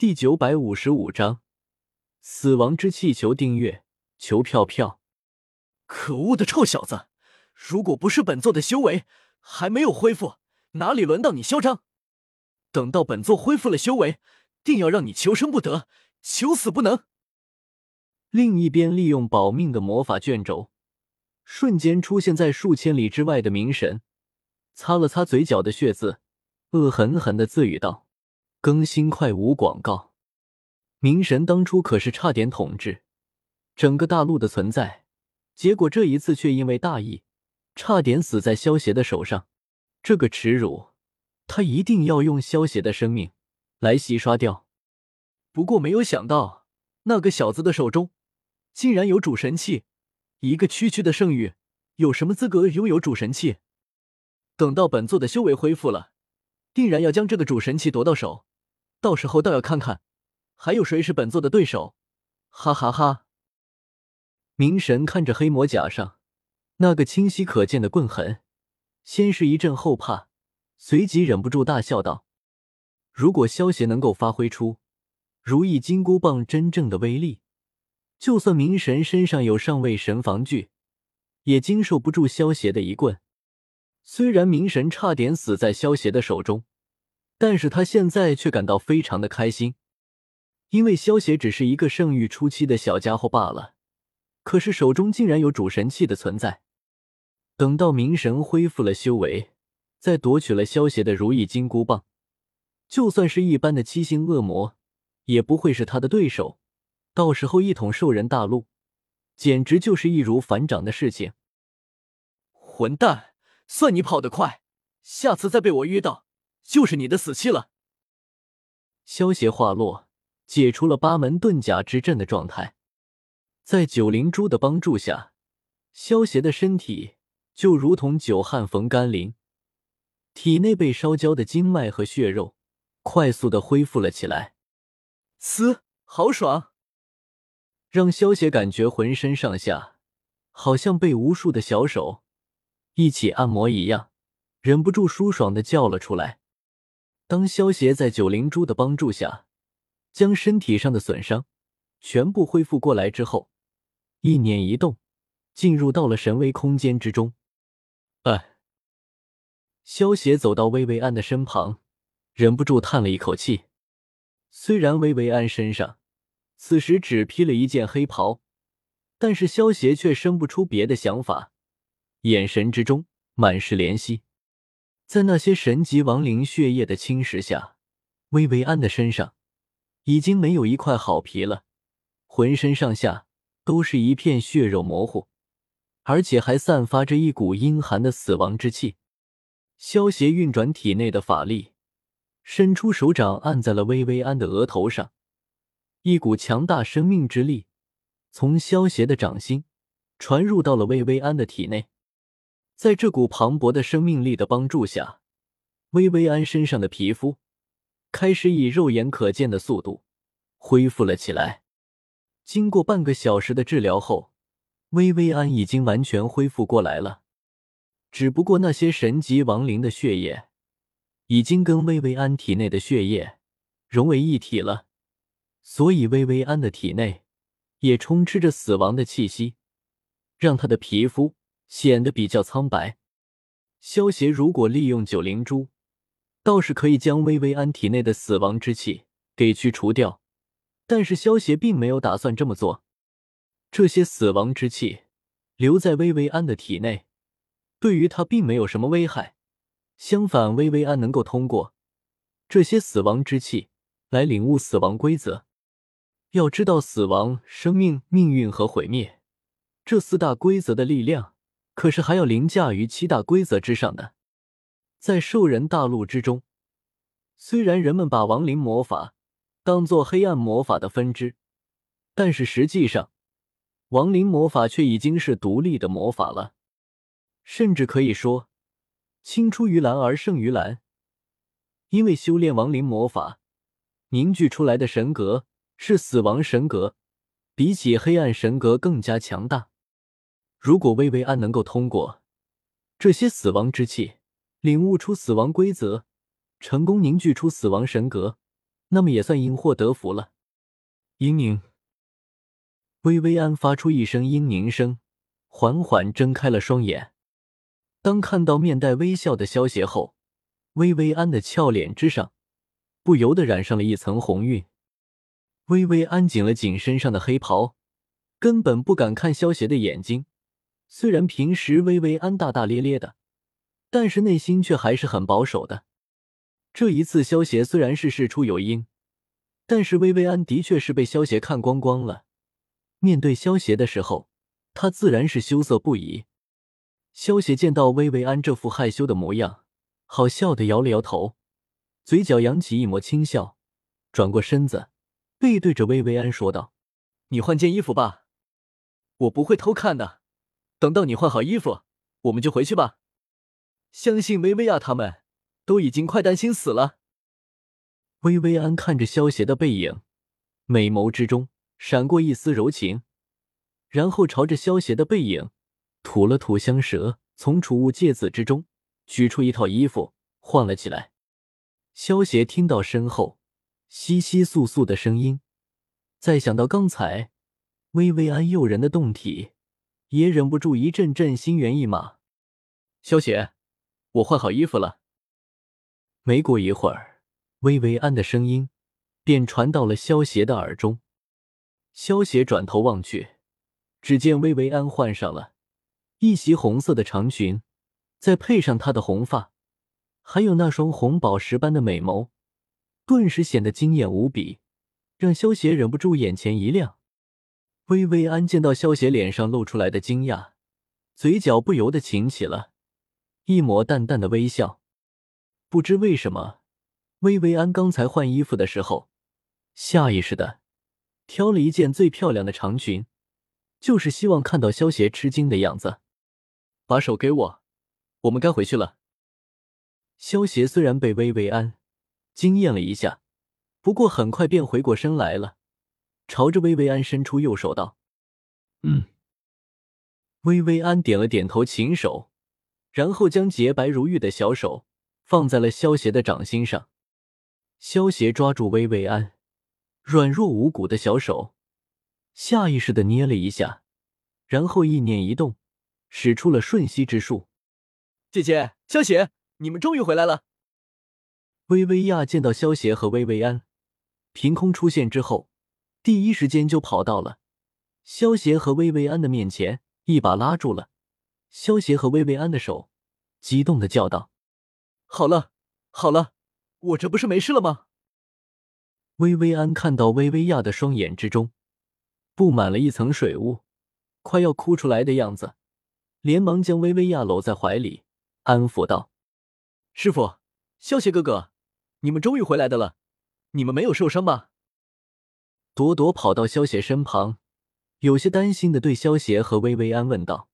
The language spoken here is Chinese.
第九百五十五章，死亡之气球订阅，求票票。可恶的臭小子！如果不是本座的修为还没有恢复，哪里轮到你嚣张？等到本座恢复了修为，定要让你求生不得，求死不能！另一边，利用保命的魔法卷轴，瞬间出现在数千里之外的明神，擦了擦嘴角的血渍，恶狠狠的自语道。更新快无广告。明神当初可是差点统治整个大陆的存在，结果这一次却因为大意，差点死在萧邪的手上。这个耻辱，他一定要用萧邪的生命来洗刷掉。不过没有想到，那个小子的手中竟然有主神器。一个区区的圣域，有什么资格拥有主神器？等到本座的修为恢复了，定然要将这个主神器夺到手。到时候倒要看看，还有谁是本座的对手！哈哈哈！明神看着黑魔甲上那个清晰可见的棍痕，先是一阵后怕，随即忍不住大笑道：“如果萧邪能够发挥出如意金箍棒真正的威力，就算明神身上有上位神防具，也经受不住萧邪的一棍。虽然明神差点死在萧邪的手中。”但是他现在却感到非常的开心，因为萧邪只是一个圣域初期的小家伙罢了，可是手中竟然有主神器的存在。等到明神恢复了修为，再夺取了萧邪的如意金箍棒，就算是一般的七星恶魔，也不会是他的对手。到时候一统兽人大陆，简直就是易如反掌的事情。混蛋，算你跑得快，下次再被我遇到。就是你的死期了。萧邪话落，解除了八门遁甲之阵的状态，在九灵珠的帮助下，萧邪的身体就如同久旱逢甘霖，体内被烧焦的经脉和血肉快速的恢复了起来。嘶，好爽！让萧邪感觉浑身上下好像被无数的小手一起按摩一样，忍不住舒爽的叫了出来。当萧邪在九灵珠的帮助下，将身体上的损伤全部恢复过来之后，一念一动，进入到了神威空间之中。哎，萧邪走到薇薇安的身旁，忍不住叹了一口气。虽然薇薇安身上此时只披了一件黑袍，但是萧邪却生不出别的想法，眼神之中满是怜惜。在那些神级亡灵血液的侵蚀下，薇薇安的身上已经没有一块好皮了，浑身上下都是一片血肉模糊，而且还散发着一股阴寒的死亡之气。萧邪运转体内的法力，伸出手掌按在了薇薇安的额头上，一股强大生命之力从萧邪的掌心传入到了薇薇安的体内。在这股磅礴的生命力的帮助下，薇薇安身上的皮肤开始以肉眼可见的速度恢复了起来。经过半个小时的治疗后，薇薇安已经完全恢复过来了。只不过那些神级亡灵的血液已经跟薇薇安体内的血液融为一体了，所以薇薇安的体内也充斥着死亡的气息，让她的皮肤。显得比较苍白。萧邪如果利用九灵珠，倒是可以将薇薇安体内的死亡之气给去除掉。但是萧邪并没有打算这么做。这些死亡之气留在薇薇安的体内，对于他并没有什么危害。相反，薇薇安能够通过这些死亡之气来领悟死亡规则。要知道，死亡、生命、命运和毁灭这四大规则的力量。可是还要凌驾于七大规则之上的。在兽人大陆之中，虽然人们把亡灵魔法当做黑暗魔法的分支，但是实际上，亡灵魔法却已经是独立的魔法了，甚至可以说，青出于蓝而胜于蓝。因为修炼亡灵魔法凝聚出来的神格是死亡神格，比起黑暗神格更加强大。如果薇薇安能够通过这些死亡之气，领悟出死亡规则，成功凝聚出死亡神格，那么也算因祸得福了。嘤咛，薇薇安发出一声嘤咛声，缓缓睁开了双眼。当看到面带微笑的萧协后，薇薇安的俏脸之上不由得染上了一层红晕。薇薇安紧了紧身上的黑袍，根本不敢看萧协的眼睛。虽然平时薇薇安大大咧咧的，但是内心却还是很保守的。这一次，萧协虽然是事出有因，但是薇薇安的确是被萧协看光光了。面对萧协的时候，他自然是羞涩不已。萧协见到薇薇安这副害羞的模样，好笑的摇了摇头，嘴角扬起一抹轻笑，转过身子，背对着薇薇安说道：“你换件衣服吧，我不会偷看的。等到你换好衣服，我们就回去吧。相信薇薇娅他们。”都已经快担心死了。薇薇安看着萧邪的背影，美眸之中闪过一丝柔情，然后朝着萧邪的背影吐了吐香舌，从储物戒子之中取出一套衣服换了起来。萧邪听到身后窸窸窣窣的声音，再想到刚才薇薇安诱人的动体，也忍不住一阵阵心猿意马。萧邪，我换好衣服了。没过一会儿，薇薇安的声音便传到了萧邪的耳中。萧邪转头望去，只见薇薇安换上了一袭红色的长裙，再配上她的红发，还有那双红宝石般的美眸，顿时显得惊艳无比，让萧邪忍不住眼前一亮。薇薇安见到萧邪脸上露出来的惊讶，嘴角不由得噙起了一抹淡淡的微笑。不知为什么，薇薇安刚才换衣服的时候，下意识的挑了一件最漂亮的长裙，就是希望看到萧邪吃惊的样子。把手给我，我们该回去了。萧邪虽然被薇薇安惊艳了一下，不过很快便回过身来了，朝着薇薇安伸出右手道：“嗯。”薇薇安点了点头，琴手，然后将洁白如玉的小手。放在了萧邪的掌心上，萧邪抓住薇薇安软弱无骨的小手，下意识的捏了一下，然后意念一动，使出了瞬息之术。姐姐，萧邪，你们终于回来了！薇薇娅见到萧邪和薇薇安凭空出现之后，第一时间就跑到了萧邪和薇薇安的面前，一把拉住了萧邪和薇薇安的手，激动的叫道。好了，好了，我这不是没事了吗？薇薇安看到薇薇娅的双眼之中布满了一层水雾，快要哭出来的样子，连忙将薇薇娅搂在怀里，安抚道：“师傅，萧邪哥哥，你们终于回来的了，你们没有受伤吧？”朵朵跑到萧邪身旁，有些担心的对萧邪和薇薇安问道。